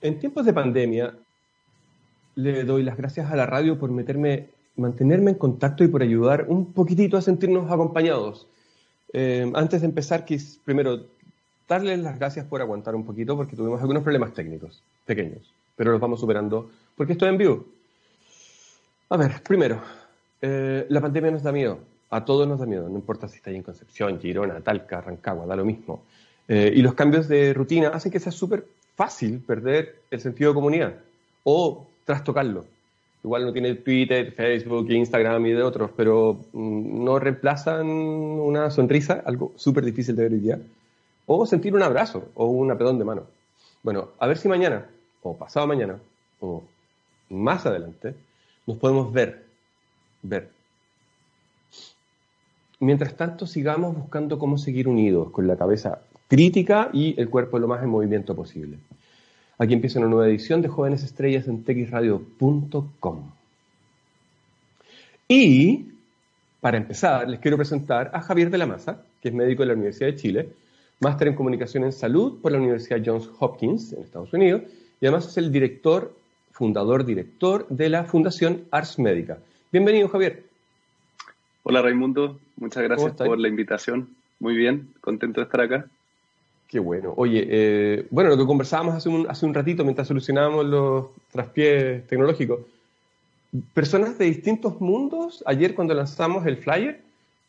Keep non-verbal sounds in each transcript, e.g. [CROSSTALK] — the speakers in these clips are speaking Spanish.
en tiempos de pandemia, le doy las gracias a la radio por meterme, mantenerme en contacto y por ayudar un poquitito a sentirnos acompañados. Eh, antes de empezar, quis primero darles las gracias por aguantar un poquito porque tuvimos algunos problemas técnicos, pequeños, pero los vamos superando porque estoy en vivo. A ver, primero, eh, la pandemia nos da miedo, a todos nos da miedo, no importa si está en Concepción, Girona, Talca, Rancagua, da lo mismo. Eh, y los cambios de rutina hacen que sea súper fácil perder el sentido de comunidad o trastocarlo. Igual no tiene Twitter, Facebook, Instagram y de otros, pero mm, no reemplazan una sonrisa, algo súper difícil de ver hoy día, o sentir un abrazo o un apretón de mano. Bueno, a ver si mañana, o pasado mañana, o más adelante, nos podemos ver, ver. Mientras tanto, sigamos buscando cómo seguir unidos, con la cabeza crítica y el cuerpo lo más en movimiento posible. Aquí empieza una nueva edición de Jóvenes Estrellas en texradio.com. Y, para empezar, les quiero presentar a Javier de la Maza, que es médico de la Universidad de Chile, máster en comunicación en salud por la Universidad Johns Hopkins en Estados Unidos, y además es el director, fundador, director de la Fundación Ars Médica. Bienvenido, Javier. Hola, Raimundo. Muchas gracias por la invitación. Muy bien, contento de estar acá. Qué bueno. Oye, eh, bueno, lo que conversábamos hace un, hace un ratito mientras solucionábamos los traspiés tecnológicos. Personas de distintos mundos, ayer cuando lanzamos el flyer,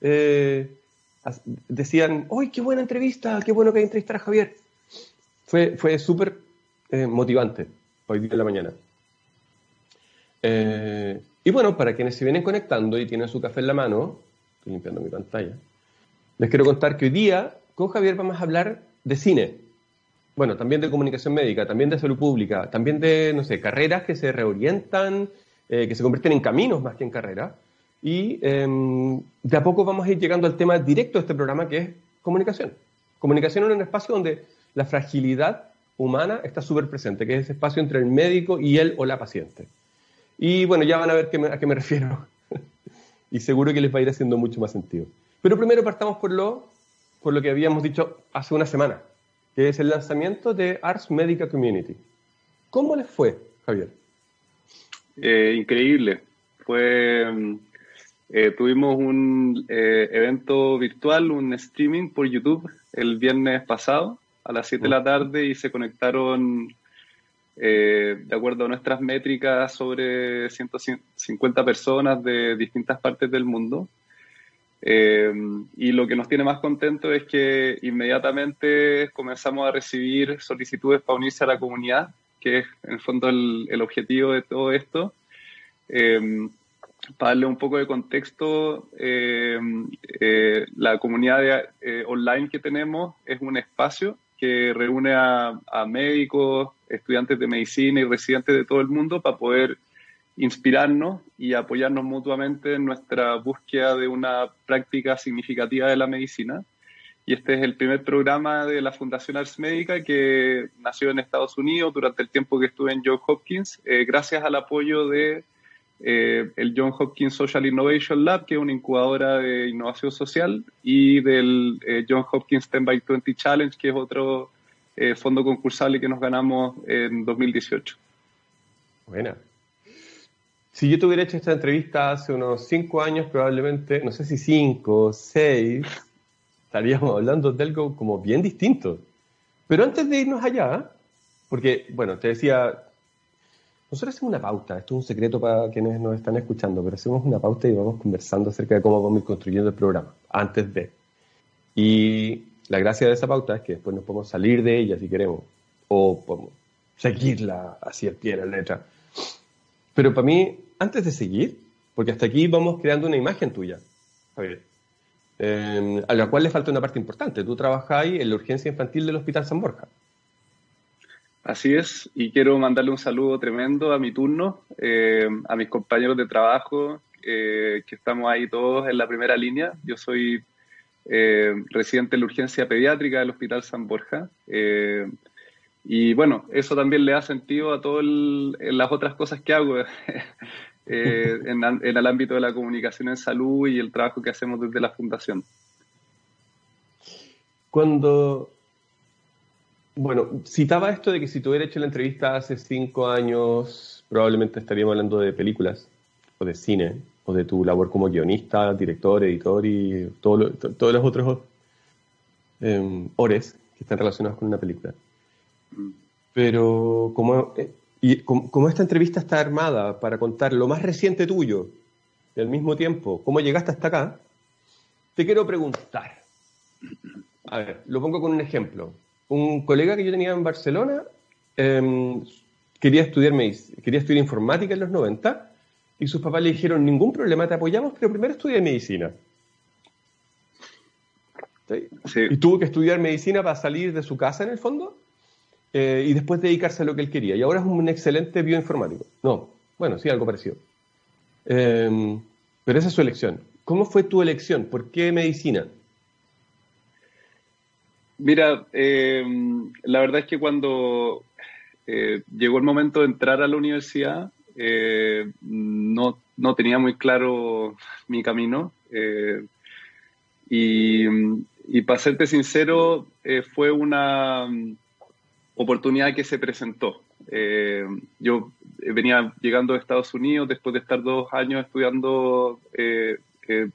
eh, decían, ¡Uy, qué buena entrevista! ¡Qué bueno que entrevistar a Javier! Fue, fue súper eh, motivante hoy día en la mañana. y bueno, para quienes se vienen conectando y tienen su café en la mano, estoy limpiando mi pantalla, les quiero contar que hoy día con Javier vamos a hablar de cine, bueno, también de comunicación médica, también de salud pública, también de, no sé, carreras que se reorientan, eh, que se convierten en caminos más que en carreras. Y em, de a poco vamos a ir llegando al tema directo de este programa, que es comunicación. Comunicación en un espacio donde la fragilidad humana está súper presente, que es ese espacio entre el médico y él o la paciente. Y bueno, ya van a ver a qué me [LAUGHS] refiero. y seguro que les va a ir haciendo mucho más sentido. Pero primero partamos por lo por lo que habíamos dicho hace una semana, que es el lanzamiento de Ars Medica Community. ¿Cómo les fue, Javier? Eh, increíble. Fue, mm, eh, tuvimos un eh, evento virtual, un streaming por YouTube el viernes pasado a las 7 de la tarde y se conectaron, de acuerdo a nuestras métricas, sobre 150 personas de distintas partes del mundo. Eh, y lo que nos tiene más contentos es que inmediatamente comenzamos a recibir solicitudes para unirse a la comunidad, que es en fondo el, objetivo de todo esto. Eh, para darle un poco de contexto, eh, la comunidad online que tenemos es un espacio que reúne a médicos, estudiantes de medicina y residentes de todo el mundo para poder inspirarnos y apoyarnos mutuamente en nuestra búsqueda de una práctica significativa de la medicina. Y este es el primer programa de la Fundación Ars Médica que nació en Estados Unidos durante el tiempo que estuve en Johns Hopkins, eh, gracias al apoyo de eh, el Johns Hopkins Social Innovation Lab, que es una incubadora de innovación social, y del eh, Johns Hopkins 10 by 20 Challenge, que es otro fondo concursable que nos ganamos en 2018. Buena. Si yo tuviera hecho esta entrevista hace unos cinco años, probablemente, no sé si cinco, seis, estaríamos hablando de algo como bien distinto. Pero antes de irnos allá, porque, bueno, te decía, nosotros hacemos una pauta, esto es un secreto para quienes nos están escuchando, pero hacemos una pauta y vamos conversando acerca de cómo vamos a ir construyendo el programa, antes de. Y la gracia de esa pauta es que después nos podemos salir de ella si queremos, o podemos seguirla así al pie de la letra. Pero para mí, antes de seguir, porque hasta aquí vamos creando una imagen tuya, em, a la cual le falta una parte importante. Tú trabajas ahí en la urgencia infantil del Hospital San Borja. Así es, y quiero mandarle un saludo tremendo a mi turno, em, a mis compañeros de trabajo, eh, que estamos ahí todos en la primera línea. Yo soy em, residente de la urgencia pediátrica del Hospital San Borja. Y bueno, eso también le da sentido a todas las otras cosas que hago [LAUGHS] eh, [LAUGHS] en, el ámbito de la comunicación en salud y el trabajo que hacemos desde la fundación. Cuando bueno, citaba esto de que si te hubiera hecho la entrevista hace cinco años, probablemente estaríamos hablando de películas o de cine o de tu labor como guionista, director, editor y todos los otros eh, ores que están relacionados con una película. Pero como, eh, y como, esta entrevista está armada para contar lo más reciente tuyo y al mismo tiempo cómo llegaste hasta acá, te quiero preguntar. A ver, lo pongo con un ejemplo. Un colega que yo tenía en Barcelona em, quería, estudiar, quería estudiar informática en los 90 y sus papás le dijeron, ningún problema, te apoyamos, pero primero estudia medicina. Y tuvo que estudiar medicina para salir de su casa en el fondo eh, y después dedicarse a lo que él quería. Y ahora es un excelente bioinformático. No, bueno, sí, algo parecido. Em, pero esa es su elección. ¿Cómo fue tu elección? ¿Por qué medicina? Mira, em, la verdad es que cuando eh, llegó el momento de entrar a la universidad, eh, no, no, tenía muy claro mi camino. y, y para serte sincero, fue una oportunidad que se presentó. Eh, yo venía llegando de Estados Unidos después de estar dos años estudiando, eh, eh,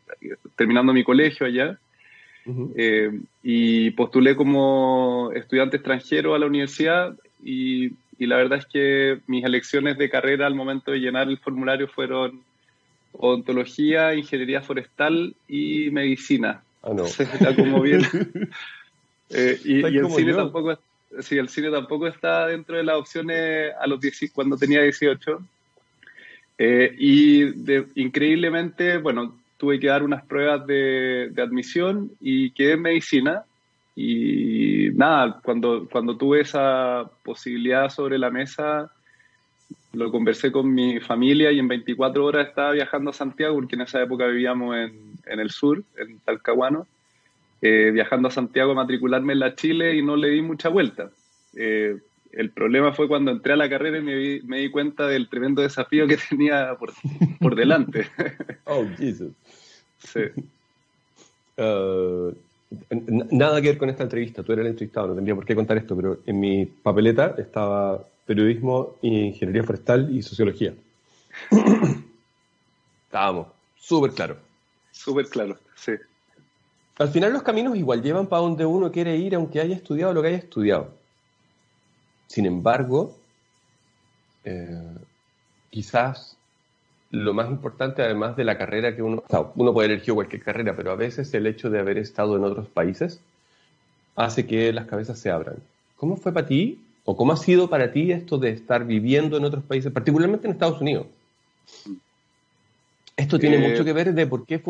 terminando mi colegio allá, y postulé como estudiante extranjero a la universidad y, y, la verdad es que mis elecciones de carrera al momento de llenar el formulario fueron odontología, ingeniería forestal y medicina. Ah, no. como bien. [LAUGHS] y, y el cine tampoco sí, el cine tampoco está dentro de las opciones a los cuando tenía 18. Eh, y increíblemente, bueno, tuve que dar unas pruebas de, admisión y quedé en medicina. Y nada, cuando, cuando tuve esa posibilidad sobre la mesa, lo conversé con mi familia y en 24 horas estaba viajando a Santiago, porque en esa época vivíamos en, en el sur, en Talcahuano. Eh, viajando a Santiago a matricularme en la Chile y no le di mucha vuelta. Eh, el problema fue cuando entré a la carrera y me, di cuenta del tremendo desafío que [LAUGHS] tenía por, por delante. [LAUGHS] oh, Jesus. Sí. [LAUGHS] Uh, nada que ver con esta entrevista, tú eres el entrevistado, no tendría por qué contar esto, pero en mi papeleta estaba periodismo, ingeniería forestal y sociología. [COUGHS] Estábamos, súper claro. Súper claro, sí. Al final los caminos igual llevan para donde uno quiere ir, aunque haya estudiado lo que haya estudiado. Sin embargo, eh, quizás lo más importante, además de la carrera que uno, uno puede elegir cualquier carrera, pero a veces el hecho de haber estado en otros países hace que las cabezas se abran. ¿Cómo fue para ti, o cómo ha sido para ti esto de estar viviendo en otros países, particularmente en Estados Unidos? Esto tiene mucho que ver de por qué,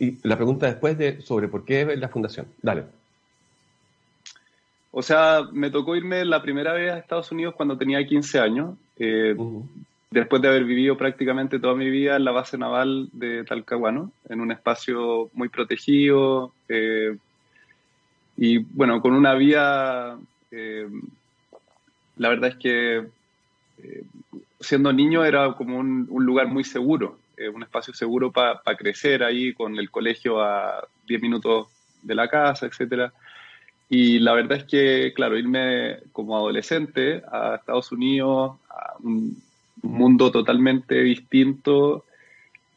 y la pregunta después de sobre por qué la fundación. Dale. O sea, me tocó irme la primera vez a Estados Unidos cuando tenía 15 años, eh, después de haber vivido prácticamente toda mi vida en la base naval de Talcahuano, en un espacio muy protegido, eh, y bueno, con una vía, eh, la verdad es que siendo niño era como un lugar muy seguro. Eh, un espacio seguro para crecer ahí con el colegio a 10 minutos de la casa, etcétera. Y la verdad es que, claro, irme como adolescente a Estados Unidos, a un mundo totalmente distinto,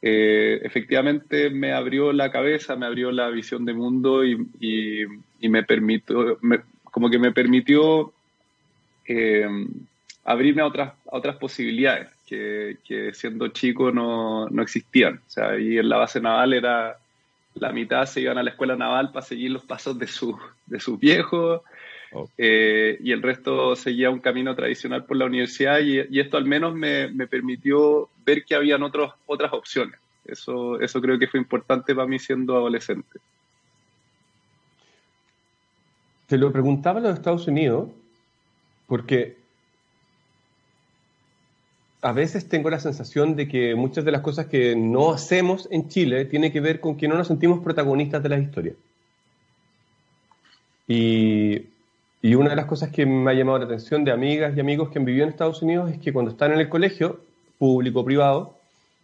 eh, efectivamente me abrió la cabeza, me abrió la visión de mundo y, me permitió, como que me permitió eh, abrirme a otras, a otras posibilidades que, siendo chico no, no, existían. O sea, ahí en la base naval era la mitad se iban a la escuela naval para seguir los pasos de, su, de sus viejos oh. eh, y el resto seguía un camino tradicional por la universidad y, esto al menos me, me, permitió ver que habían otros, otras opciones. Eso, eso creo que fue importante para mí siendo adolescente. Te lo preguntaba en los Estados Unidos porque a veces tengo la sensación de que muchas de las cosas que no hacemos en Chile tiene que ver con que no nos sentimos protagonistas de las historias. Y, y, una de las cosas que me ha llamado la atención de amigas y amigos que han vivido en Estados Unidos es que cuando están en el colegio, público o privado,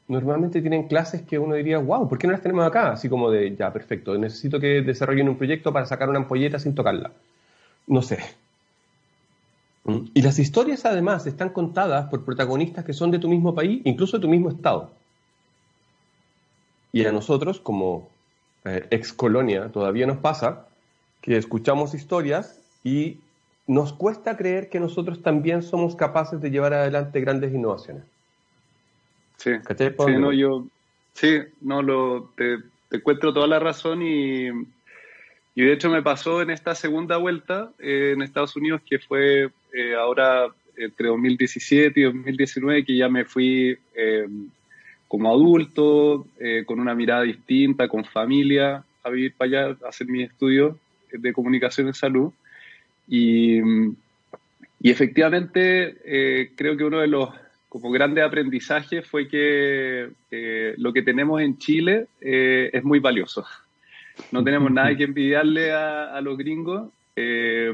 normalmente tienen clases que uno diría, wow, ¿por qué no las tenemos acá? Así como de, ya, perfecto, necesito que desarrollen un proyecto para sacar una ampolleta sin tocarla. No sé. Mm. Y las historias además están contadas por protagonistas que son de tu mismo país, incluso de tu mismo estado. Y a nosotros, como eh, ex colonia, todavía nos pasa que escuchamos historias y nos cuesta creer que nosotros también somos capaces de llevar adelante grandes innovaciones. Sí, sí no, yo, sí, no, lo, te, encuentro toda la razón y, y, de hecho me pasó en esta segunda vuelta eh, en Estados Unidos que fue eh, ahora entre 2017 y 2019 que ya me fui eh, como adulto, con una mirada distinta, con familia, a vivir para allá, a hacer mis estudios de comunicación en salud. Y, y efectivamente creo que uno de los como grandes aprendizajes fue que lo que tenemos en Chile es muy valioso. No tenemos [LAUGHS] nada que envidiarle a, a los gringos. Eh,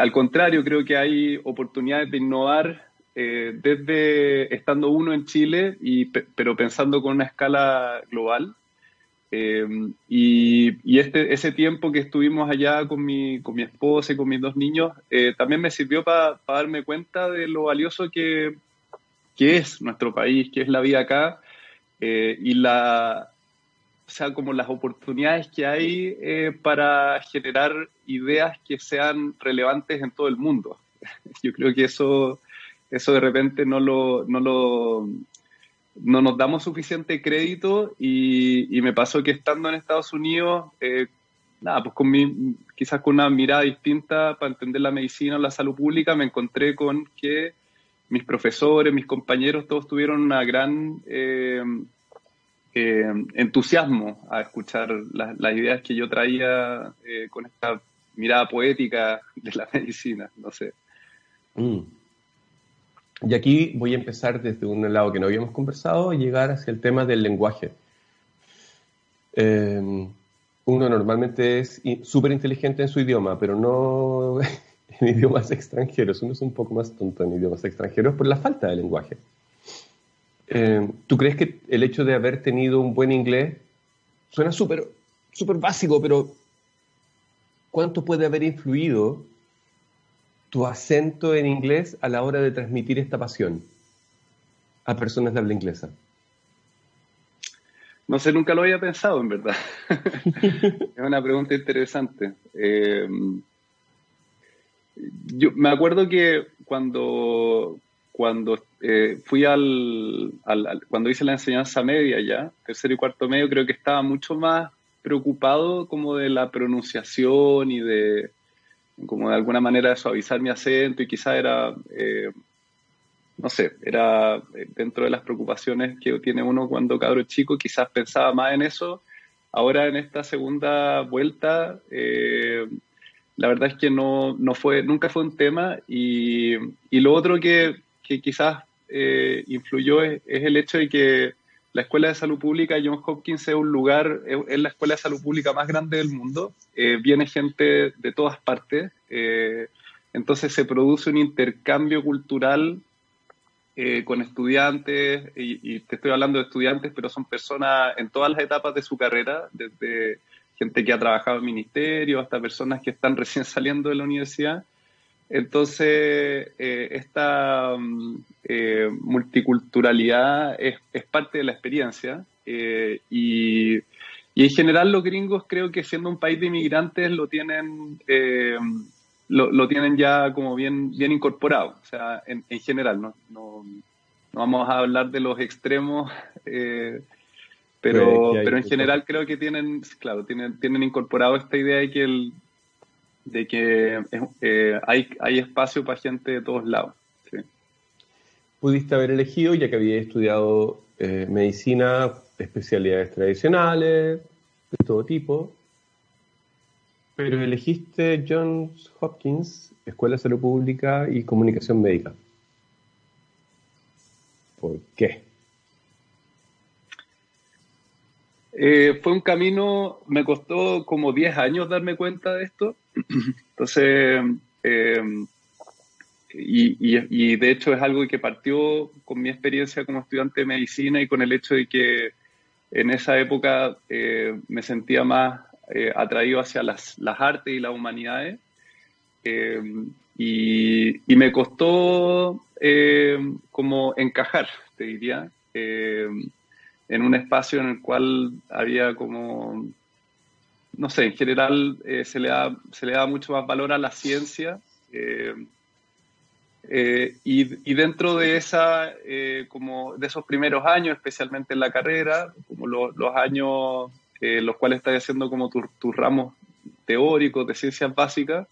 al contrario, creo que hay oportunidades de innovar eh, desde estando uno en Chile, y, pero pensando con una escala global. Eh, y, este, ese tiempo que estuvimos allá con mi, con mi esposa y con mis dos niños también me sirvió para darme cuenta de lo valioso que, que, es nuestro país, que es la vida acá y la, o sea, como las oportunidades que hay eh, para generar ideas que sean relevantes en todo el mundo. [LAUGHS] Yo creo que eso, eso de repente no lo, no lo, no nos damos suficiente crédito y, me pasó que estando en Estados Unidos, eh, nada, pues con mi, quizás con una mirada distinta para entender la medicina o la salud pública, me encontré con que mis profesores, mis compañeros, todos tuvieron una gran eh, eh, entusiasmo a escuchar las ideas que yo traía eh, con esta mirada poética de la [LAUGHS] medicina, no sé. Mm. Y aquí voy a empezar desde un lado que no habíamos conversado y llegar hacia el tema del lenguaje. Em, uno normalmente es súper inteligente en su idioma, pero no [LAUGHS] en idiomas extranjeros. Uno es un poco más tonto en idiomas extranjeros por la falta de lenguaje. Eh, ¿Tú crees que el hecho de haber tenido un buen inglés suena súper básico, pero ¿cuánto puede haber influido tu acento en inglés a la hora de transmitir esta pasión a personas de habla inglesa? No sé, nunca lo había pensado, en verdad. [LAUGHS] es una pregunta interesante. Eh, yo me acuerdo que cuando, cuando eh, fui al, cuando hice la enseñanza media ya, tercero y cuarto medio, creo que estaba mucho más preocupado como de la pronunciación y de como de alguna manera de suavizar mi acento y quizá era, eh, no sé, era eh, dentro de las preocupaciones que tiene uno cuando cabro chico, quizás pensaba más en eso. Ahora en esta segunda vuelta, la verdad es que no, no, fue, nunca fue un tema y, y lo otro que que quizás eh, influyó es, el hecho de que la Escuela de Salud Pública John Hopkins es un lugar, es, la escuela de salud pública más grande del mundo, eh, viene gente de todas partes, eh, entonces se produce un intercambio cultural con estudiantes, y, te estoy hablando de estudiantes, pero son personas en todas las etapas de su carrera, desde gente que ha trabajado en ministerio hasta personas que están recién saliendo de la universidad, entonces, eh, esta mm, eh, multiculturalidad es, parte de la experiencia eh, y, en general los gringos creo que siendo un país de inmigrantes lo tienen, lo, tienen ya como bien, bien incorporado, o sea, en, general, ¿no? No, vamos a hablar de los extremos, [LAUGHS] pero, pero en general creo que tienen, claro, tienen, tienen incorporado esta idea de que el, de que eh, hay, hay espacio para gente de todos lados. Pudiste haber elegido, ya que había estudiado eh, medicina, especialidades tradicionales, de todo tipo, pero elegiste Johns Hopkins, Escuela de Salud Pública y Comunicación Médica. ¿Por qué? Eh, fue un camino, me costó como 10 años darme cuenta de esto. [CLEARS THROAT] Entonces, eh, y, de hecho es algo que partió con mi experiencia como estudiante de medicina y con el hecho de que en esa época eh, me sentía más atraído hacia las, artes y las humanidades. y, me costó eh, como encajar, te diría, eh, en un espacio en el cual había como, no sé, en general se, le da, se le da mucho más valor a la ciencia. y, dentro de esa, como de esos primeros años, especialmente en la carrera, como los años los cuales estás haciendo como tus ramos teóricos de ciencias básicas,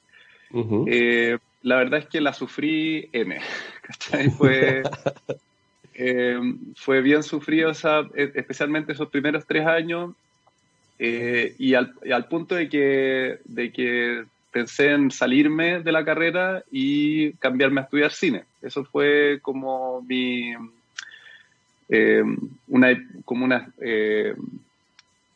eh, la verdad es que la sufrí N. [LAUGHS] Fue, [LAUGHS] eh, fue bien sufrido, e, especialmente esos primeros tres años, eh, y, al, punto de que, de que pensé en salirme de la carrera y cambiarme a estudiar cine. Eso fue como mi... una, como una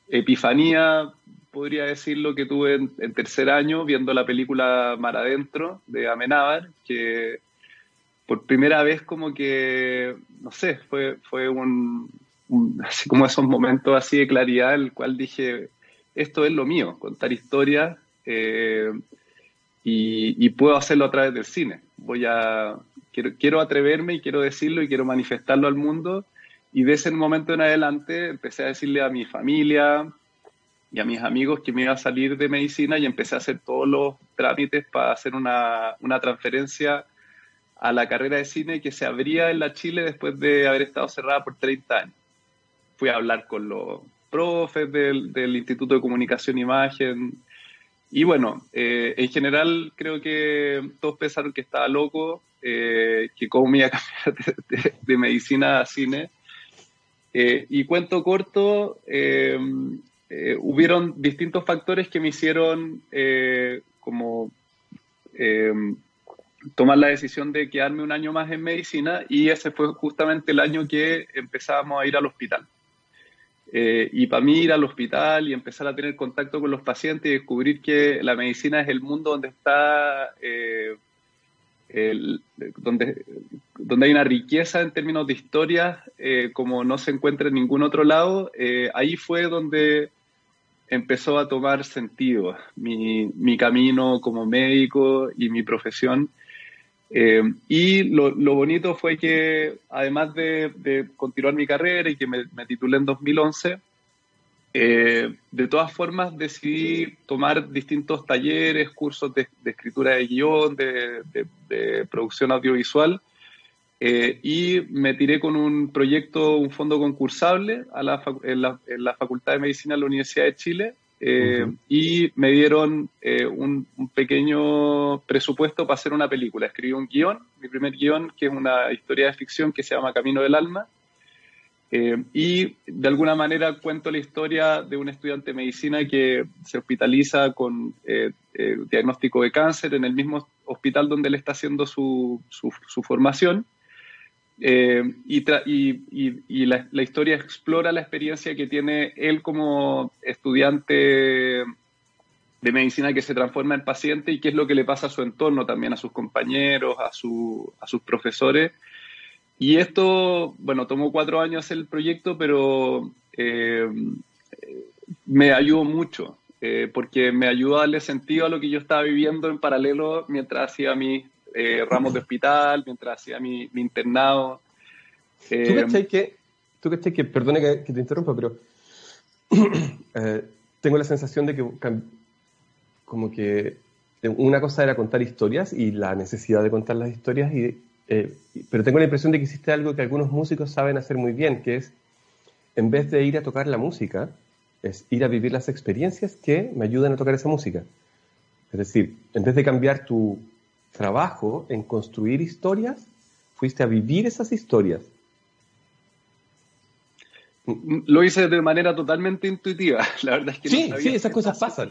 epifanía podría decir lo que tuve en, tercer año viendo la película Mar Adentro de Amenábar, que por primera vez como que, no sé, fue, fue un, así como esos momentos así de claridad, el cual dije, esto es lo mío, contar historias eh, y, puedo hacerlo a través del cine. Voy a, quiero, quiero atreverme y quiero decirlo y quiero manifestarlo al mundo. Y de ese momento en adelante empecé a decirle a mi familia, y a mis amigos que me iba a salir de medicina y empecé a hacer todos los trámites para hacer una, una transferencia a la carrera de cine que se abría en la Chile después de haber estado cerrada por 30 años. Fui a hablar con los profes del, del Instituto de Comunicación e Imagen. Y bueno, eh, en general creo que todos pensaron que estaba loco, eh, que cómo me iba a cambiar de, medicina a cine. Eh, y cuento corto, eh, hubieron distintos factores que me hicieron eh, como eh, tomar la decisión de quedarme un año más en medicina y ese fue justamente el año que empezábamos a ir al hospital. y para mí ir al hospital y empezar a tener contacto con los pacientes y descubrir que la medicina es el mundo donde está, donde, donde hay una riqueza en términos de historias como no se encuentra en ningún otro lado, ahí fue donde empezó a tomar sentido mi, mi camino como médico y mi profesión. Eh, y lo, bonito fue que, además de, continuar mi carrera y que me, titulé en 2011, eh, de todas formas decidí tomar distintos talleres, cursos de, escritura de guion, de, producción audiovisual, eh, y me tiré con un proyecto, un fondo concursable a en, la, Facultad de Medicina de la Universidad de Chile eh, y me dieron eh, un, pequeño presupuesto para hacer una película. Escribí un guion, mi primer guion, que es una historia de ficción que se llama Camino del Alma. y de alguna manera cuento la historia de un estudiante de medicina que se hospitaliza con diagnóstico de cáncer en el mismo hospital donde él está haciendo su, su, su formación eh, y, la, historia explora la experiencia que tiene él como estudiante de medicina que se transforma en paciente y qué es lo que le pasa a su entorno, también a sus compañeros, a, su, a sus profesores. Y esto, bueno, tomó cuatro años hacer el proyecto, pero eh, me ayudó mucho, eh, porque me ayudó a darle sentido a lo que yo estaba viviendo en paralelo mientras hacía mi eh, ramos de hospital, mientras hacía mi, internado. ¿Tú eh, que, tú que, perdone que, te interrumpa, pero [CLEARS THROAT] eh, tengo la sensación de que como que una cosa era contar historias y la necesidad de contar las historias, y, pero tengo la impresión de que existe algo que algunos músicos saben hacer muy bien, que es, en vez de ir a tocar la música, es ir a vivir las experiencias que me ayudan a tocar esa música. Es decir, en vez de cambiar tu, trabajo en construir historias, fuiste a vivir esas historias. Lo hice de manera totalmente intuitiva. [LAUGHS] La verdad es que sí, sí, esas cosas pasan. [LAUGHS]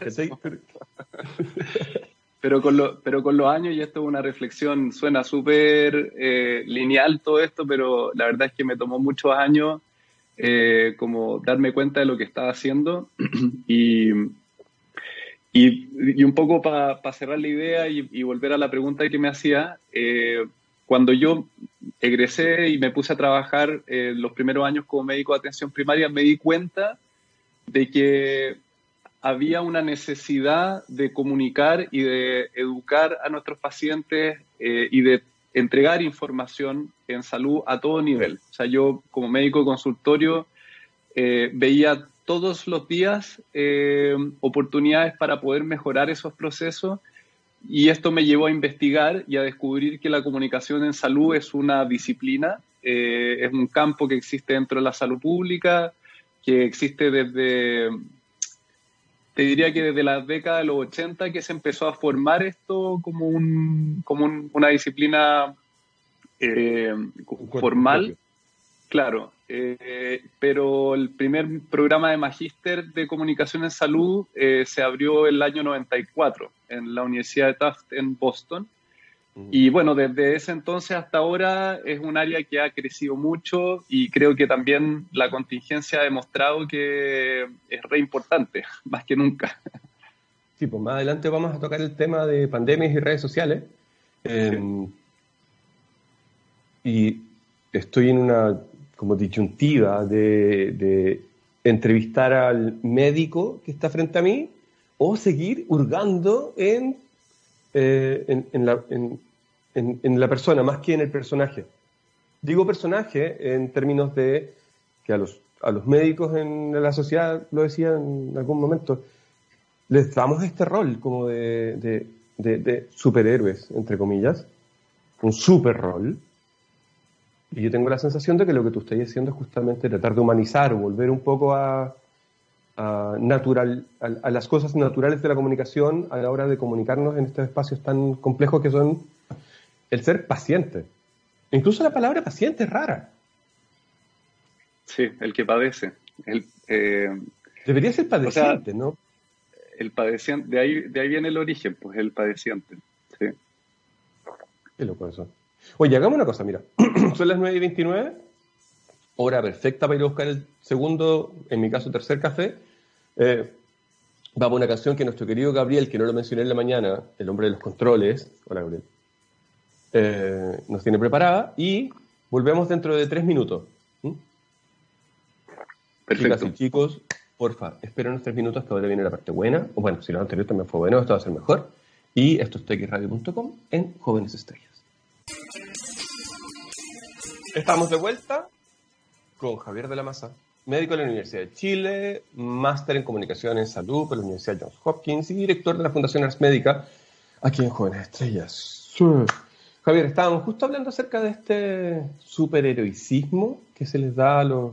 pero, con lo, pero con los años, y esto es una reflexión, suena súper eh, lineal todo esto, pero la verdad es que me tomó muchos años eh, como darme cuenta de lo que estaba haciendo [CLEARS THROAT] y, y, un poco para cerrar la idea y, volver a la pregunta que me hacía, eh, cuando yo egresé y me puse a trabajar los primeros años como médico de atención primaria, me di cuenta de que había una necesidad de comunicar y de educar a nuestros pacientes eh, y de entregar información en salud a todo nivel. O sea, yo como médico de consultorio eh, veía todos los días eh, oportunidades para poder mejorar esos procesos. Y esto me llevó a investigar y a descubrir que la comunicación en salud es una disciplina, es un campo que existe dentro de la salud pública, que existe desde, te diría que desde la década de los 80 que se empezó a formar esto como, un, como una disciplina eh, formal. Claro, eh, pero el primer programa de magíster de comunicación en salud eh, se abrió el año 94 en la Universidad de Tufts en Boston y bueno, desde ese entonces hasta ahora es un área que ha crecido mucho y creo que también la contingencia ha demostrado que es re importante, [LAUGHS] más que nunca. Sí, pues más adelante vamos a tocar el tema de pandemias y redes sociales. Em, y estoy en una como disyuntiva de, entrevistar al médico que está frente a mí o seguir hurgando en, eh, en, la, en, la persona más que en el personaje. Digo personaje en términos de que a los, a los médicos en la sociedad, lo decía en algún momento, les damos este rol como de, de, superhéroes, entre comillas, un super rol. Y yo tengo la sensación de que lo que tú estás haciendo es justamente tratar de humanizar o volver un poco a, a natural, a, las cosas naturales de la comunicación a la hora de comunicarnos en estos espacios tan complejos que son el ser paciente. Incluso la palabra paciente es rara. Sí, el que padece. El, eh, Debería ser padeciente, ¿no? El padeciente, de ahí, de ahí viene el origen, pues el padeciente. Sí. Qué loco eso. Oye, hagamos una cosa, mira. [CLEARS THROAT] Son las 9 y 29, hora perfecta para ir a buscar el segundo, en mi caso, tercer café. Eh, vamos a una canción que nuestro querido Gabriel, que no lo mencioné en la mañana, el hombre de los controles. Hola, Gabriel eh, nos tiene preparada y volvemos dentro de tres minutos. Perfecto. Chicas y chicos, porfa, esperen unos tres minutos que ahora viene la parte buena. O bueno, si lo anterior también fue bueno, esto va a ser mejor. Y esto es txradio.com en Jóvenes Estrellas. Estamos de vuelta con Javier de la Maza, médico de la Universidad de Chile, máster en comunicación en salud por la Universidad Johns Hopkins y director de la Fundación Ars Médica aquí en Jóvenes Estrellas. Javier, estábamos justo hablando acerca de este superheroicismo que se les da a los,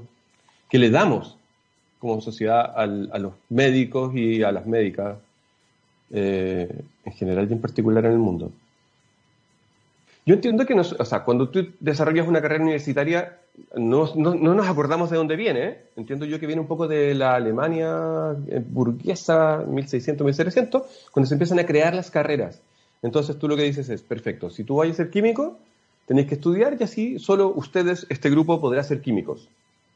que le damos como sociedad a los médicos y a las médicas eh, en general y en particular en el mundo. Yo entiendo que o sea, cuando tú desarrollas una carrera universitaria, no, nos acordamos de dónde viene. ¿eh? Entiendo yo que viene un poco de la Alemania eh, burguesa, 1600, 1700, cuando se empiezan a crear las carreras. Entonces tú lo que dices es, perfecto, si tú vayas a ser químico, tenéis que estudiar y así solo ustedes, este grupo podrá ser químicos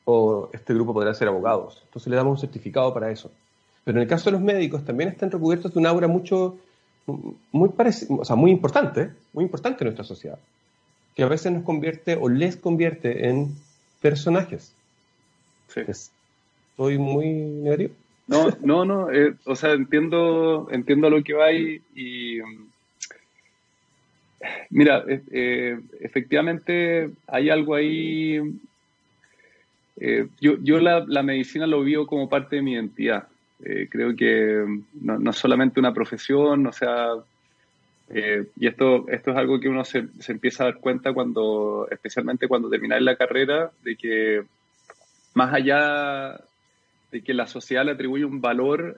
o este grupo podrá ser abogados. Entonces le damos un certificado para eso. Pero en el caso de los médicos también están recubiertos de una aura mucho, muy, o sea, muy importante, muy importante en nuestra sociedad, que a veces nos convierte o les convierte en personajes. Sí. ¿Soy muy negativo? No, no, no, eh, o sea, entiendo, entiendo lo que va y, y Mira, eh, eh, efectivamente hay algo ahí. Eh, yo la, medicina lo vivo como parte de mi identidad. Creo que no, es solamente una profesión, o sea, y esto, esto es algo que uno se, empieza a dar cuenta cuando, especialmente cuando termináis la carrera, de que más allá de que la sociedad le atribuye un valor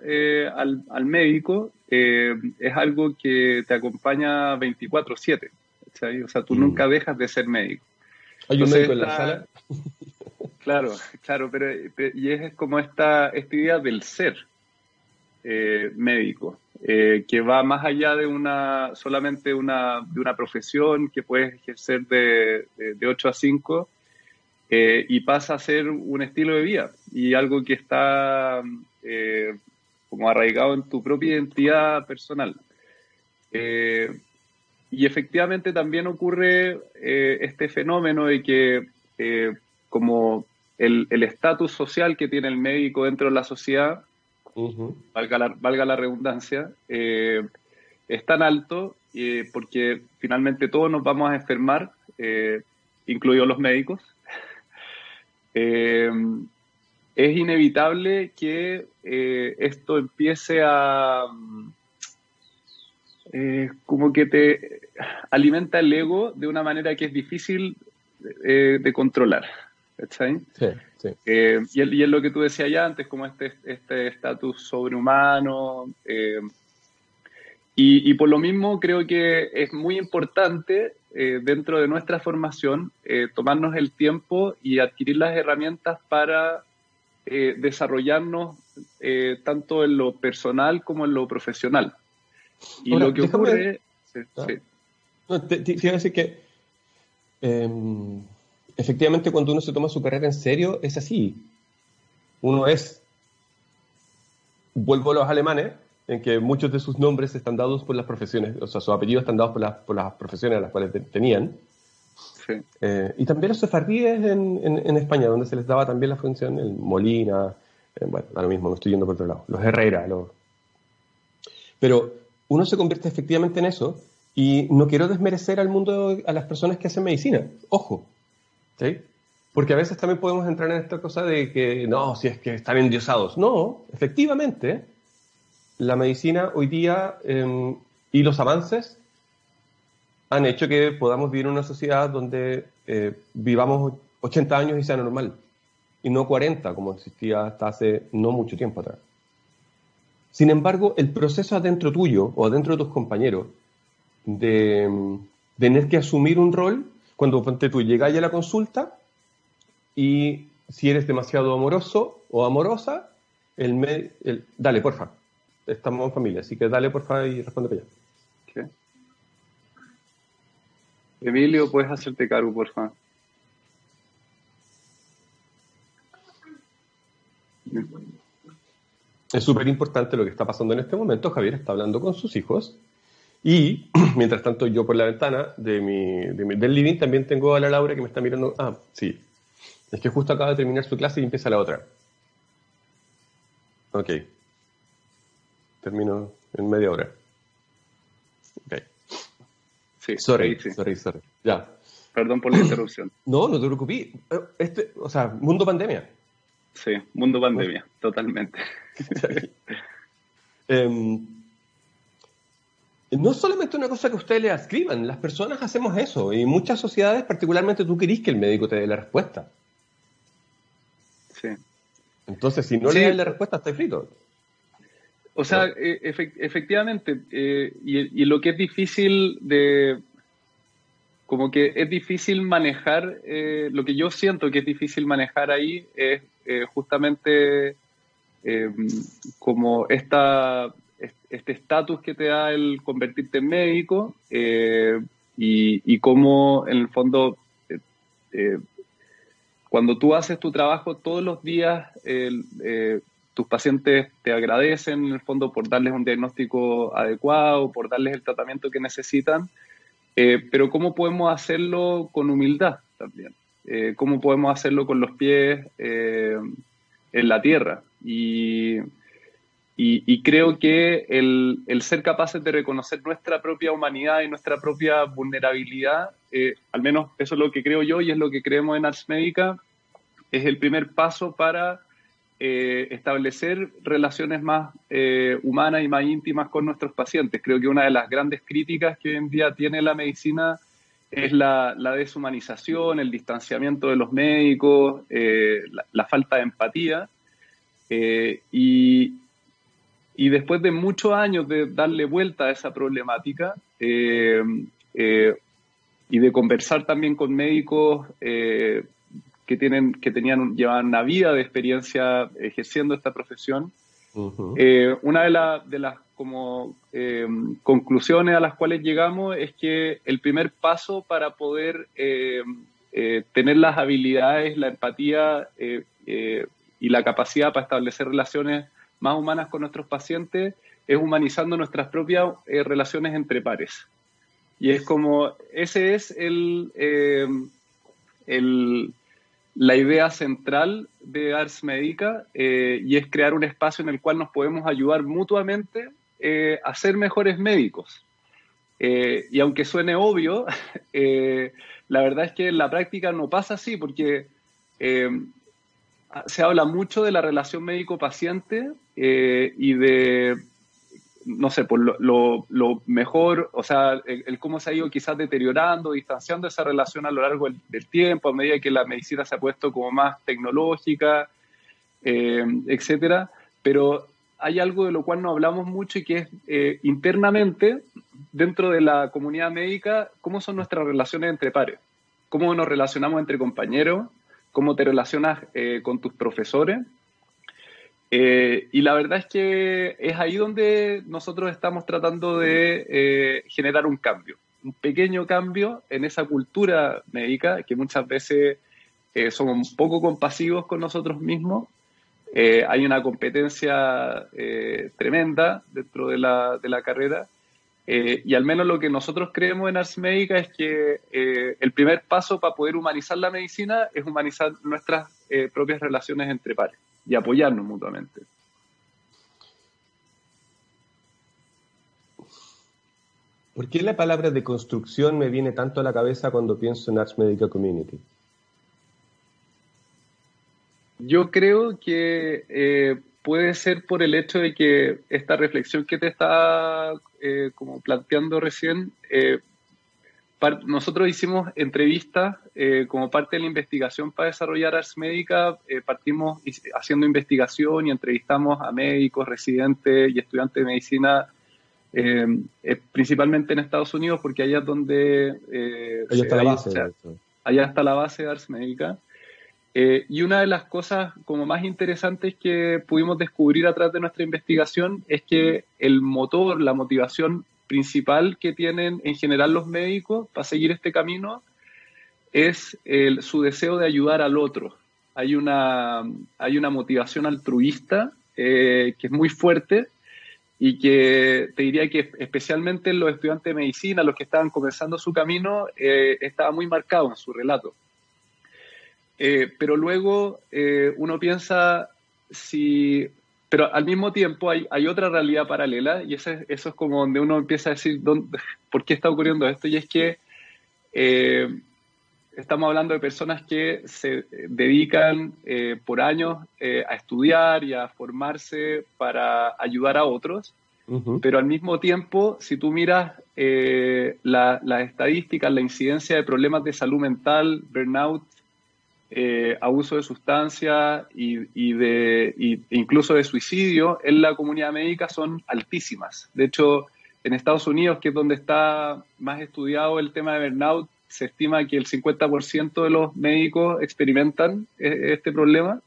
al, al, médico, es algo que te acompaña 24/7. O sea, tú mm. nunca dejas de ser médico. ¿Hay un médico en la sala? Claro, claro, pero y es como esta, esta idea del ser eh, médico, eh, que va más allá de una solamente una, de una profesión que puedes ejercer de, de, 8 a 5 eh, y pasa a ser un estilo de vida y algo que está como arraigado en tu propia identidad personal. Y efectivamente también ocurre este fenómeno de que como el estatus social que tiene el médico dentro de la sociedad valga, la, valga la redundancia, es tan alto porque finalmente todos nos vamos a enfermar, incluidos los médicos. [LAUGHS] es inevitable que esto empiece a eh, como que te alimenta el ego de una manera que es difícil eh, de controlar. Sí, sí. Eh, y, es lo que tú decías ya antes, como este estatus este sobrehumano. Y, y, por lo mismo creo que es muy importante dentro de nuestra formación tomarnos el tiempo y adquirir las herramientas para desarrollarnos tanto en lo personal como en lo profesional. Y lo que ocurre... Ah. te, iba a decir que em, efectivamente cuando uno se toma su carrera en serio es así. Uno es, vuelvo a los alemanes, en que muchos de sus nombres están dados por las profesiones, o sea, sus apellidos están dados por las, por las profesiones a las cuales tenían. Eh, y también los sefardíes en, en, España, donde se les daba también la función, el Molina, eh, bueno, ahora mismo me estoy yendo por otro lado, los Herrera, los... Pero uno se convierte efectivamente en eso y no quiero desmerecer al mundo, a las personas que hacen medicina. Ojo, Porque a veces también podemos entrar en esta cosa de que no, si es que están endiosados. No, efectivamente, la medicina hoy día em, y los avances han hecho que podamos vivir en una sociedad donde eh, vivamos 80 años y sea normal, y no 40 como existía hasta hace no mucho tiempo atrás. Sin embargo, el proceso adentro tuyo o adentro de tus compañeros de, tener que asumir un rol, cuando tú llegas a la consulta y si eres demasiado amoroso o amorosa, el, el dale, porfa. Estamos en familia, así que dale, porfa, y responde para allá. Emilio, puedes hacerte cargo, porfa. Es súper importante lo que está pasando en este momento. Javier está hablando con sus hijos. Y [CLEARS THROAT] mientras tanto, yo por la ventana de mi, del living también tengo a la Laura que me está mirando. Ah, sí. Es que justo acaba de terminar su clase y empieza la otra. Ok. Termino en media hora. Ok. Sí, sorry, sorry, sorry. Ya. Perdón por la interrupción. [CLEARS THROAT] No, no te preocupes. Este, o sea, mundo pandemia. Sí, mundo pandemia, totalmente. [LAUGHS] no solamente una cosa que ustedes le escriban, las personas hacemos eso y muchas sociedades, particularmente tú querís que el médico te dé la respuesta. Sí. Entonces, si no le das la respuesta, está frito. O sea, e, efectivamente, eh, y, lo que es difícil de, como que es difícil manejar, eh, lo que yo siento que es difícil manejar ahí es eh, justamente como esta, este estatus que te da el convertirte en médico y, y, cómo en el fondo cuando tú haces tu trabajo todos los días tus pacientes te agradecen en el fondo por darles un diagnóstico adecuado, por darles el tratamiento que necesitan eh, pero ¿cómo podemos hacerlo con humildad también? Eh, ¿Cómo podemos hacerlo con los pies eh, en la tierra? Y, y, creo que el, el, ser capaces de reconocer nuestra propia humanidad y nuestra propia vulnerabilidad, al menos eso es lo que creo yo y es lo que creemos en Ars Médica, es el primer paso para eh, establecer relaciones más eh, humanas y más íntimas con nuestros pacientes. Creo que una de las grandes críticas que hoy en día tiene la medicina es la, deshumanización, el distanciamiento de los médicos, eh, la, falta de empatía. Y, y, después de muchos años de darle vuelta a esa problemática y de conversar también con médicos que, tienen, que tenían, llevan una vida de experiencia ejerciendo esta profesión. Eh, una de, de las como, eh, conclusiones a las cuales llegamos es que el primer paso para poder eh, tener las habilidades, la empatía y la capacidad para establecer relaciones más humanas con nuestros pacientes es humanizando nuestras propias relaciones entre pares. Y es como, ese es el, el, la idea central de Ars Médica eh, y es crear un espacio en el cual nos podemos ayudar mutuamente eh, a ser mejores médicos. y aunque suene obvio, [LAUGHS] la verdad es que en la práctica no pasa así porque se habla mucho de la relación médico-paciente y de no sé, por lo, mejor, o sea, el, cómo se ha ido quizás deteriorando, distanciando esa relación a lo largo del, tiempo, a medida que la medicina se ha puesto como más tecnológica, eh, etcétera. Pero hay algo de lo cual no hablamos mucho y que es eh, internamente, dentro de la comunidad médica, cómo son nuestras relaciones entre pares, cómo nos relacionamos entre compañeros, cómo te relacionas eh, con tus profesores eh, y la verdad es que es ahí donde nosotros estamos tratando de eh, generar un cambio, un pequeño cambio en esa cultura médica que muchas veces eh, somos poco compasivos con nosotros mismos. hay una competencia tremenda dentro de la, de la carrera y al menos lo que nosotros creemos en Ars Médica es que el primer paso para poder humanizar la medicina es humanizar nuestras propias relaciones entre pares y apoyarnos mutuamente. ¿Por qué la palabra de construcción me viene tanto a la cabeza cuando pienso en Arts Medical Community? Yo creo que eh, puede ser por el hecho de que esta reflexión que te está eh, como planteando recién eh, nosotros hicimos entrevistas eh, como parte de la investigación para desarrollar Ars Médica. Eh, partimos haciendo investigación y entrevistamos a médicos, residentes y estudiantes de medicina, eh, principalmente en Estados Unidos, porque allá es donde... allá está la base. allá está la base de Ars Médica. Y una de las cosas como más interesantes que pudimos descubrir a través de nuestra investigación es que el motor, la motivación principal que tienen en general los médicos para seguir este camino es su deseo de ayudar al otro. Hay una, hay una motivación altruista eh, que es muy fuerte y que te diría que especialmente los estudiantes de medicina, los que estaban comenzando su camino, eh, estaba muy marcado en su relato. Eh, pero luego uno piensa si pero al mismo tiempo hay, hay otra realidad paralela y eso es, eso es como donde uno empieza a decir dónde, [LAUGHS] por qué está ocurriendo esto y es que eh, estamos hablando de personas que se dedican eh, por años eh, a estudiar y a formarse para ayudar a otros, pero al mismo tiempo, si tú miras las estadísticas, la incidencia de problemas de salud mental, burnout, eh, abuso de sustancias y, de, incluso de suicidio en la comunidad médica son altísimas. De hecho, en Estados Unidos, que es donde está más estudiado el tema de burnout, se estima que el 50% de los médicos experimentan eh, este problema.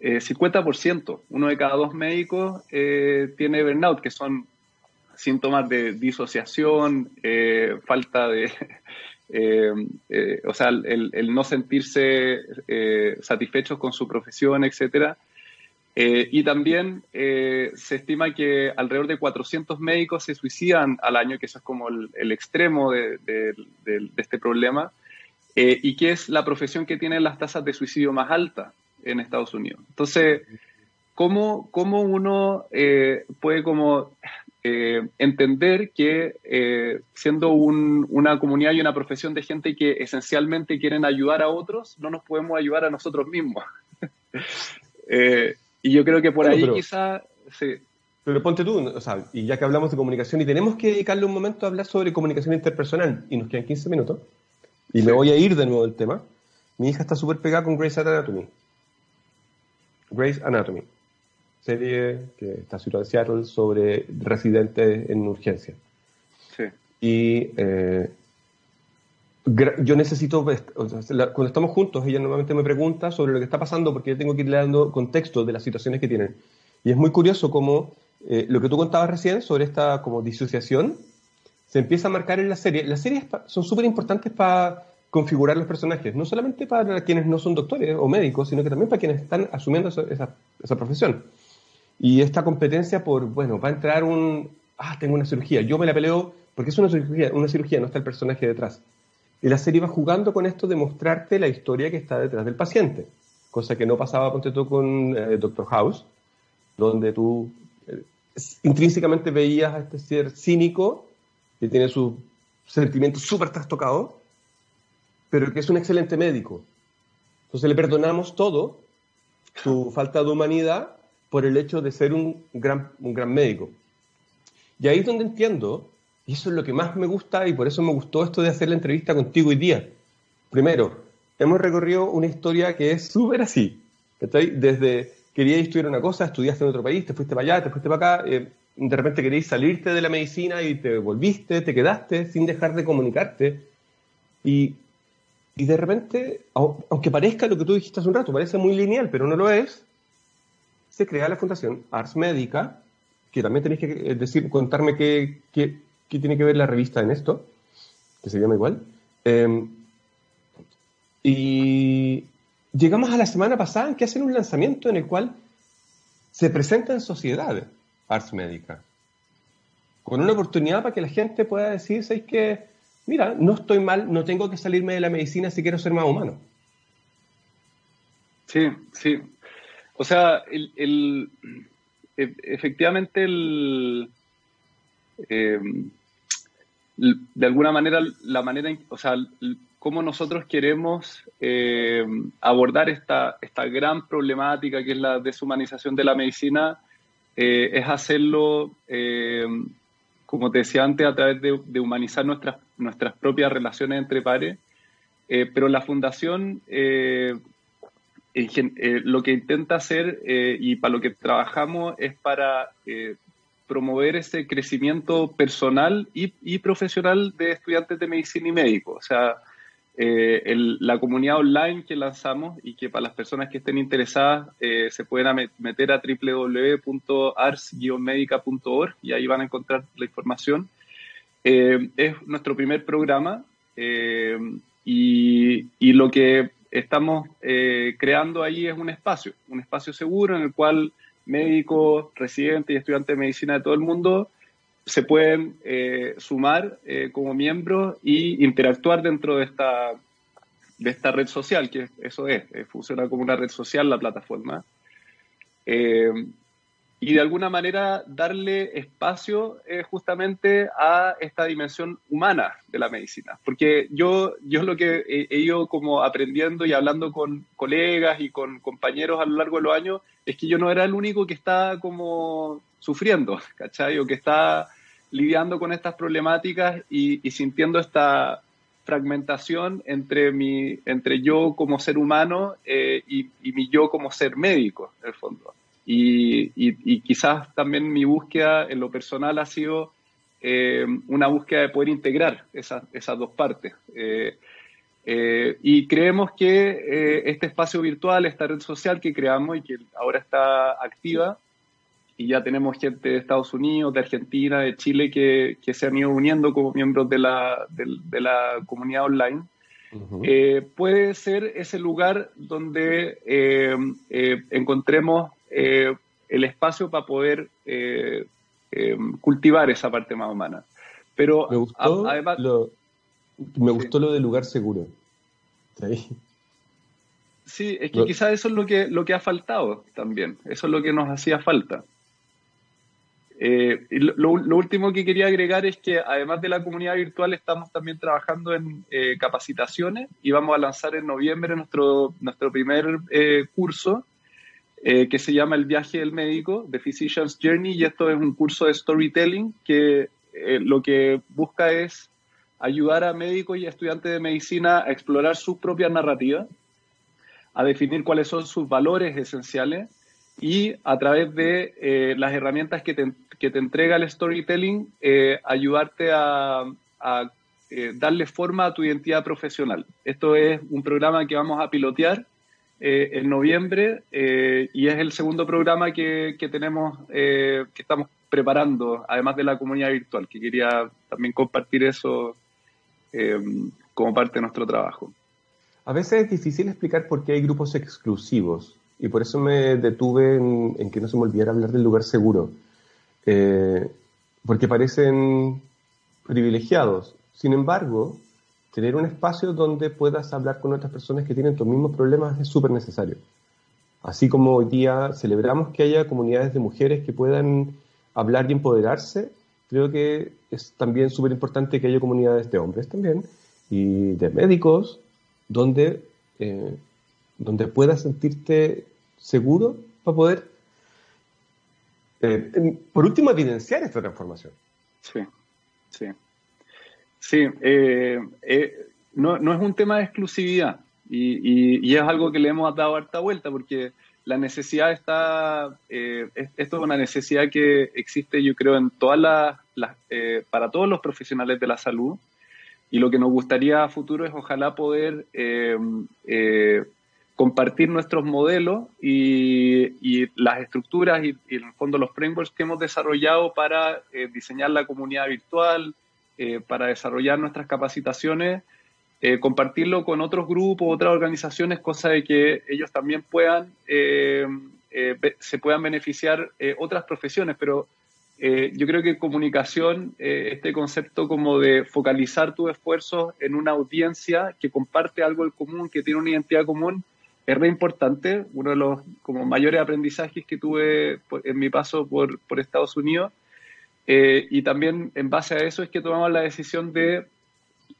50%, eh, uno de cada dos médicos tiene burnout, que son síntomas de disociación, falta de, eh, eh, o sea, el, no sentirse eh, satisfechos con su profesión, etcétera. y también se estima que alrededor de 400 médicos se suicidan al año, que eso es como el, extremo de, este problema, y que es la profesión que tiene las tasas de suicidio más altas en Estados Unidos. Entonces, ¿cómo, cómo uno puede como eh, entender que eh, siendo una comunidad y una profesión de gente que esencialmente quieren ayudar a otros, no nos podemos ayudar a nosotros mismos. [LAUGHS] Eh, y yo creo que por ahí quizá... Sí. Pero ponte tú, o sea, y ya que hablamos de comunicación y tenemos que dedicarle un momento a hablar sobre comunicación interpersonal, y nos quedan 15 minutos, y me voy a ir de nuevo del tema, mi hija está súper pegada con Grey's Anatomy. Grey's Anatomy serie que está situada en Seattle sobre residentes en urgencia. Sí. Y eh, yo necesito, cuando estamos juntos, ella normalmente me pregunta sobre lo que está pasando porque yo tengo que ir dando contexto de las situaciones que tienen. Y es muy curioso cómo eh, lo que tú contabas recién sobre esta como disociación se empieza a marcar en la serie. Las series son súper importantes para configurar los personajes, no solamente para quienes no son doctores o médicos, sino que también para quienes están asumiendo esa, esa profesión. Y esta competencia por, bueno, va a entrar un, ah, tengo una cirugía, yo me la peleo porque es una cirugía, una cirugía, no está el personaje detrás. Y la serie va jugando con esto de mostrarte la historia que está detrás del paciente, cosa que no pasaba, ponte tú, con eh, Doctor House, donde tú eh, intrínsecamente veías a este ser cínico que tiene sus sentimientos súper trastocados, pero que es un excelente médico. Entonces le perdonamos todo, su falta de humanidad, por el hecho de ser un gran, médico. Y ahí es donde entiendo, y eso es lo que más me gusta, y por eso me gustó esto de hacer la entrevista contigo hoy día. Primero, hemos recorrido una historia que es súper así. Desde querías estudiar una cosa, estudiaste en otro país, te fuiste para allá, te fuiste para acá, eh, de repente querías salirte de la medicina y te volviste, te quedaste sin dejar de comunicarte. Y, y de repente, aunque parezca lo que tú dijiste hace un rato, parece muy lineal, pero no lo es, se crea la Fundación Ars Médica, que también tenéis que decir, contarme qué, qué, tiene que ver la revista en esto, que se llama igual. Em, y llegamos a la semana pasada en que hacen un lanzamiento en el cual se presenta en sociedad Ars Médica, con una oportunidad para que la gente pueda decir, ¿sabes que Mira, no estoy mal, no tengo que salirme de la medicina si quiero ser más humano. Sí, sí. O sea, el, e, efectivamente el, em, de alguna manera la manera, o sea, cómo nosotros queremos em, abordar esta, esta gran problemática que es la deshumanización de la medicina, eh, es hacerlo, como te decía antes, a través de, humanizar nuestras, nuestras propias relaciones entre pares. Eh, pero la fundación eh, lo que intenta hacer eh, y para lo que trabajamos es para eh, promover ese crecimiento personal y, profesional de estudiantes de medicina y médicos. O sea, la comunidad online que lanzamos y que para las personas que estén interesadas se pueden meter a www.ars-medica.org y ahí van a encontrar la información. es nuestro primer programa y, y lo que estamos eh, creando ahí es un espacio, un espacio seguro en el cual médicos, residentes y estudiantes de medicina de todo el mundo se pueden eh, sumar eh, como miembros y interactuar dentro de esta, de esta red social, que eso es, funciona como una red social la plataforma y de alguna manera darle espacio eh, justamente a esta dimensión humana de la medicina. Porque yo, yo lo que he, ido como aprendiendo y hablando con colegas y con compañeros a lo largo de los años es que yo no era el único que está como sufriendo, ¿cachai? O que está lidiando con estas problemáticas y, sintiendo esta fragmentación entre, mi, entre yo como ser humano eh, y, y mi yo como ser médico, en el fondo. Y, quizás también mi búsqueda en lo personal ha sido eh, una búsqueda de poder integrar esas, esas dos partes. Eh, eh, y creemos que este espacio virtual, esta red social que creamos y que ahora está activa, y ya tenemos gente de Estados Unidos, de Argentina, de Chile que, que se han ido uniendo como miembros de la, de, la comunidad online, puede ser ese lugar donde encontremos eh, el espacio para poder eh, eh, cultivar esa parte más humana. Pero me gustó, además, lo, me gustó lo del lugar seguro. ¿Sí? es que quizás eso es lo que, lo que ha faltado también. Eso es lo que nos hacía falta. lo, último que quería agregar es que además de la comunidad virtual estamos también trabajando en capacitaciones y vamos a lanzar en noviembre nuestro, nuestro primer curso eh, que se llama El viaje del médico, The Physician's Journey, y esto es un curso de storytelling que eh, lo que busca es ayudar a médicos y estudiantes de medicina a explorar sus propias narrativas, a definir cuáles son sus valores esenciales y a través de eh, las herramientas que te, que te, entrega el storytelling, ayudarte a, a darle forma a tu identidad profesional. Esto es un programa que vamos a pilotear eh, en noviembre eh, y es el segundo programa que, tenemos, eh, que estamos preparando, además de la comunidad virtual, que quería también compartir eso como parte de nuestro trabajo. A veces es difícil explicar por qué hay grupos exclusivos y por eso me detuve en, en que no se me olvidara hablar del lugar seguro, porque parecen privilegiados. Sin embargo, tener un espacio donde puedas hablar con otras personas que tienen tus mismos problemas es súper necesario. Así como hoy día celebramos que haya comunidades de mujeres que puedan hablar y empoderarse, creo que es también súper importante que haya comunidades de hombres también y de médicos donde, eh, donde puedas sentirte seguro para poder, eh, por último, evidenciar esta transformación. Sí. Sí, eh, no, no, es un tema de exclusividad y, y, es algo que le hemos dado harta vuelta porque la necesidad está, esto es una necesidad que existe yo creo en todas las, las para todos los profesionales de la salud. Y lo que nos gustaría a futuro es ojalá poder eh, eh, compartir nuestros modelos y, las estructuras y, en el fondo los frameworks que hemos desarrollado para eh, diseñar la comunidad virtual, para desarrollar nuestras capacitaciones, compartirlo con otros grupos, otras organizaciones, cosa de que ellos también puedan, se puedan beneficiar otras profesiones, pero eh, yo creo que comunicación, eh, este concepto como de focalizar tus esfuerzos en una audiencia que comparte algo en común, que tiene una identidad común, es re importante. Uno de los como mayores aprendizajes que tuve en mi paso por, por Estados Unidos. Eh, y también en base a eso es que tomamos la decisión de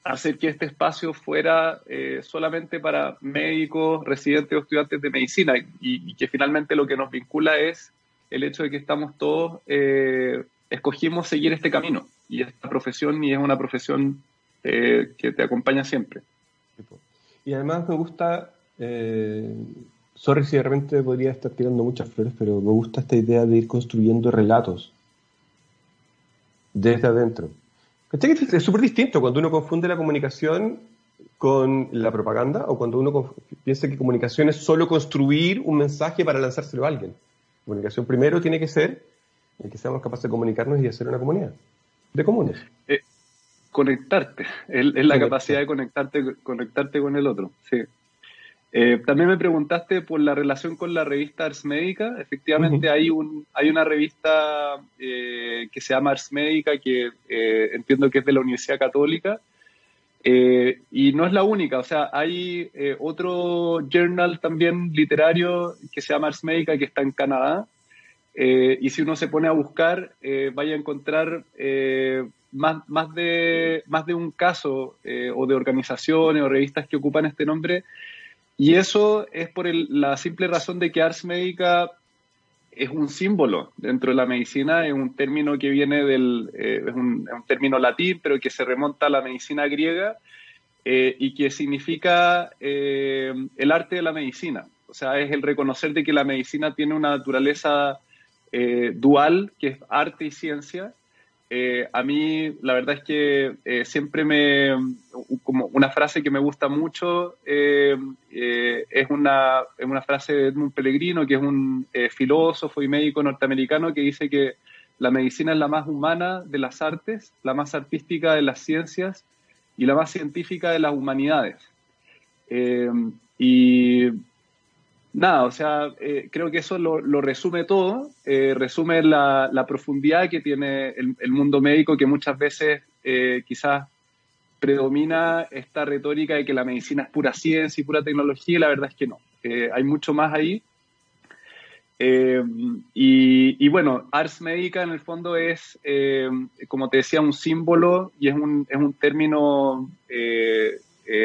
hacer que este espacio fuera solamente para médicos, residentes o estudiantes de medicina. Y, y que finalmente lo que nos vincula es el hecho de que estamos todos, eh, escogimos seguir este camino. Y esta profesión y es una profesión eh, que te acompaña siempre. Y además me gusta, eh, sorry si de repente podría estar tirando muchas flores, pero me gusta esta idea de ir construyendo relatos desde adentro. Es súper distinto cuando uno confunde la comunicación con la propaganda o cuando uno piensa que comunicación es solo construir un mensaje para lanzárselo a alguien. Comunicación primero tiene que ser el que seamos capaces de comunicarnos y hacer una comunidad de comunes. Eh, conectarte, es, la capacidad de conectarte, conectarte con el otro. Sí. Eh, también me preguntaste por la relación con la revista Ars Médica. Efectivamente, hay, un, hay una revista eh, que se llama Ars Médica, que entiendo que es de la Universidad Católica, eh, y no es la única, o sea, hay eh, otro journal también literario que se llama Ars Medica que está en Canadá. Eh, y si uno se pone a buscar, vaya a encontrar más, más, de, más de un caso o de organizaciones o revistas que ocupan este nombre. Y eso es por la simple razón de que Ars Medica es un símbolo dentro de la medicina, es un término que viene del, eh, es, un, término latín, pero que se remonta a la medicina griega eh, y que significa eh, el arte de la medicina. O sea, es el reconocer de que la medicina tiene una naturaleza dual, que es arte y ciencia, a mí la verdad es que siempre me, como una frase que me gusta mucho eh, es, una, es una frase de Edmund Pellegrino, que es un filósofo y médico norteamericano que dice que la medicina es la más humana de las artes, la más artística de las ciencias y la más científica de las humanidades. y nada, o sea, eh, creo que eso lo, resume todo, eh, resume la, profundidad que tiene el, mundo médico, que muchas veces eh, quizás predomina esta retórica de que la medicina es pura ciencia y pura tecnología, y la verdad es que no, hay mucho más ahí. Y, bueno, Ars Médica en el fondo es, como te decía, un símbolo y es un, es un término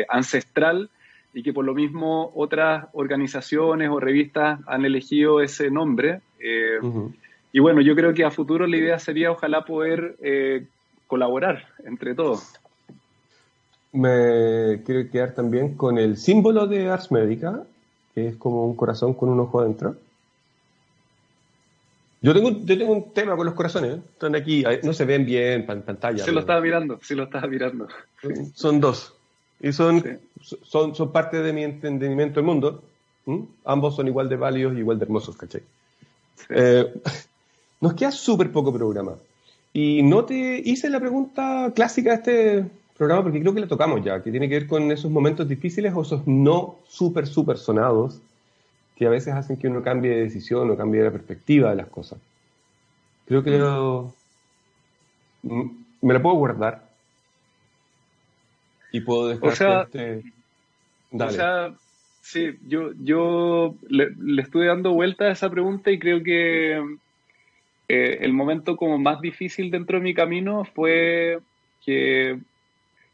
ancestral y que por lo mismo otras organizaciones o revistas han elegido ese nombre. Eh, y bueno, yo creo que a futuro la idea sería ojalá poder eh, colaborar entre todos. Me quiero quedar también con el símbolo de Ars Médica, que es como un corazón con un ojo adentro. Yo tengo, yo tengo un tema con los corazones, ¿eh? están aquí, no se ven bien en pantalla. Sí lo estaba mirando, sí lo estaba mirando. [LAUGHS] Son dos. Y son, son, son parte de mi entendimiento del mundo. Ambos son igual de válidos y igual de hermosos, ¿cachai? Eh, [LAUGHS] nos queda súper poco programa. Y no te hice la pregunta clásica de este programa porque creo que la tocamos ya, que tiene que ver con esos momentos difíciles o esos no súper, súper sonados que a veces hacen que uno cambie de decisión o cambie la perspectiva de las cosas. Creo que me la puedo guardar. Y puedo dejar o sea, este... O sea, sí, yo, yo le, estuve dando vuelta a esa pregunta y creo que eh, el momento como más difícil dentro de mi camino fue que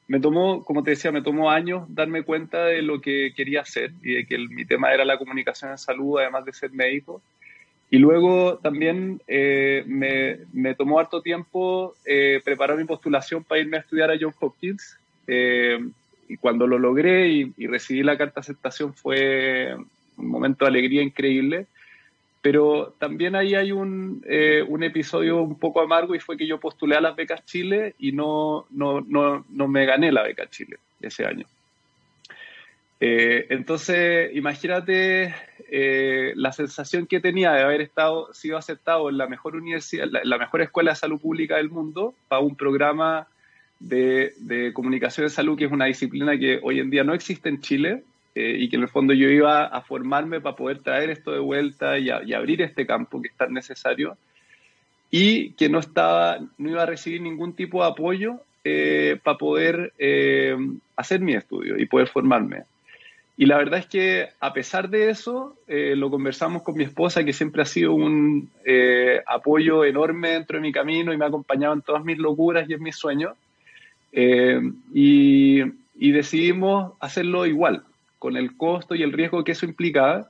me tomó, como te decía, me tomó años darme cuenta de lo que quería hacer y de que mi tema era la comunicación en salud, además de ser médico. Y luego también eh, me, me, tomó harto tiempo eh, preparar mi postulación para irme a estudiar a Johns Hopkins. Eh, y cuando lo logré y, y, recibí la carta de aceptación fue un momento de alegría increíble. Pero también ahí hay un, eh, un, episodio un poco amargo y fue que yo postulé a las becas Chile y no, no, no, no me gané la beca Chile ese año. Eh, entonces, imagínate eh, la sensación que tenía de haber estado, sido aceptado en la mejor universidad, la, la mejor escuela de salud pública del mundo para un programa de, de comunicación de salud, que es una disciplina que hoy en día no existe en Chile, eh, y que en el fondo yo iba a formarme para poder traer esto de vuelta y, abrir este campo que es tan necesario y que no estaba, no iba a recibir ningún tipo de apoyo eh, para poder eh, hacer mi estudio y poder formarme. Y la verdad es que a pesar de eso, lo conversamos con mi esposa, que siempre ha sido un apoyo enorme dentro de mi camino y me ha acompañado en todas mis locuras y en mis sueños. y, y decidimos hacerlo igual con el costo y el riesgo que eso implicaba.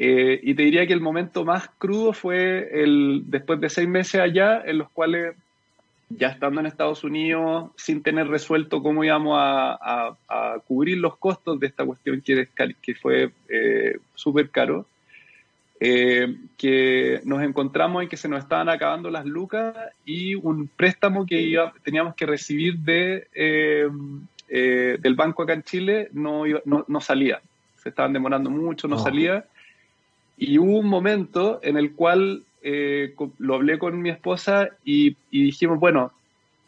Eh, y te diría que el momento más crudo fue el después de seis meses allá, en los cuales, ya estando en Estados Unidos, sin tener resuelto cómo íbamos a, cubrir los costos de esta cuestión que, que fue eh, súper caro, eh, que nos encontramos en que se nos estaban acabando las lucas y un préstamo que iba, teníamos que recibir de eh, del banco acá en Chile no, no, salía. Se estaban demorando mucho, no oh. salía. Y hubo un momento en el cual eh, lo hablé con mi esposa y, dijimos, bueno,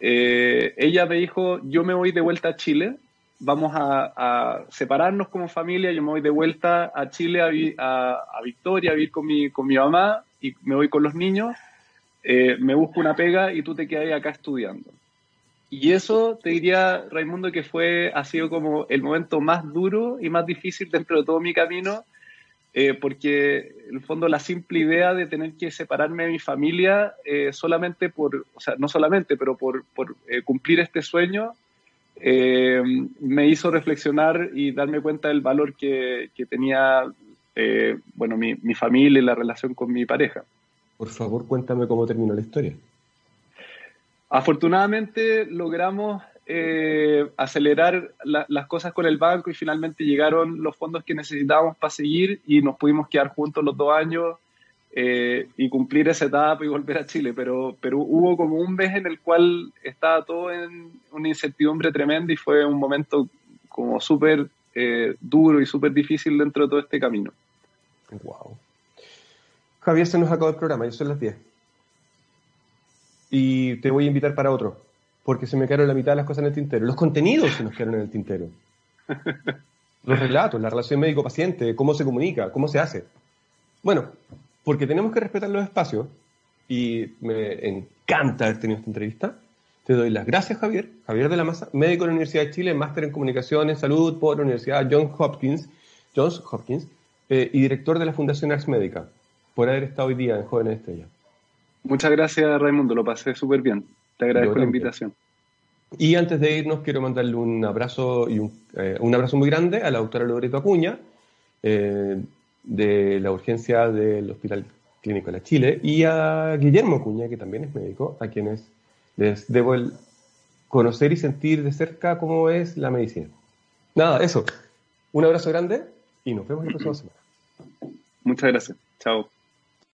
eh, ella me dijo, yo me voy de vuelta a Chile, vamos a, separarnos como familia, yo me voy de vuelta a Chile, a, a, Victoria, a vivir con mi, con mi mamá y me voy con los niños, me busco una pega y tú te quedas acá estudiando. Y eso te diría, Raimundo, que fue, ha sido como el momento más duro y más difícil dentro de todo mi camino, eh, porque en el fondo la simple idea de tener que separarme de mi familia eh, solamente por, o sea, no solamente, pero por, por eh, cumplir este sueño, me hizo reflexionar y darme cuenta del valor que, que tenía, bueno, mi, mi familia y la relación con mi pareja. Por favor, cuéntame cómo terminó la historia. Afortunadamente logramos eh, acelerar las cosas con el banco y finalmente llegaron los fondos que necesitábamos para seguir y nos pudimos quedar juntos los dos años eh, y cumplir esa etapa y volver a Chile. Pero, pero hubo como un mes en el cual estaba todo en una incertidumbre tremenda y fue un momento como súper eh, duro y súper difícil dentro de todo este camino. Wow. Javier, se nos acabó el programa, ya son las 10 y te voy a invitar para otro, porque se me quedaron la mitad de las cosas en el tintero. Los contenidos se nos quedaron en el tintero. [LAUGHS] Los relatos, la relación médico-paciente, cómo se comunica, cómo se hace. Bueno, porque tenemos que respetar los espacios y me encanta haber tenido esta entrevista. Te doy las gracias, Javier. Javier de la Maza, médico de la Universidad de Chile, máster en comunicación en salud por la Universidad Johns Hopkins, Johns Hopkins eh, y director de la Fundación Ars Médica, por haber estado hoy día en Jóvenes Estrella. Muchas gracias, Raimundo, lo pasé súper bien. Te agradezco la invitación. Y antes de irnos, quiero mandarle un abrazo y un, eh, abrazo muy grande a la doctora Loreto Acuña, eh, de la urgencia del Hospital Clínico de la Chile, y a Guillermo Acuña, que también es médico, a quienes les debo el conocer y sentir de cerca cómo es la medicina. Nada, eso. Un abrazo grande y nos vemos la próxima semana. Muchas gracias. Chao.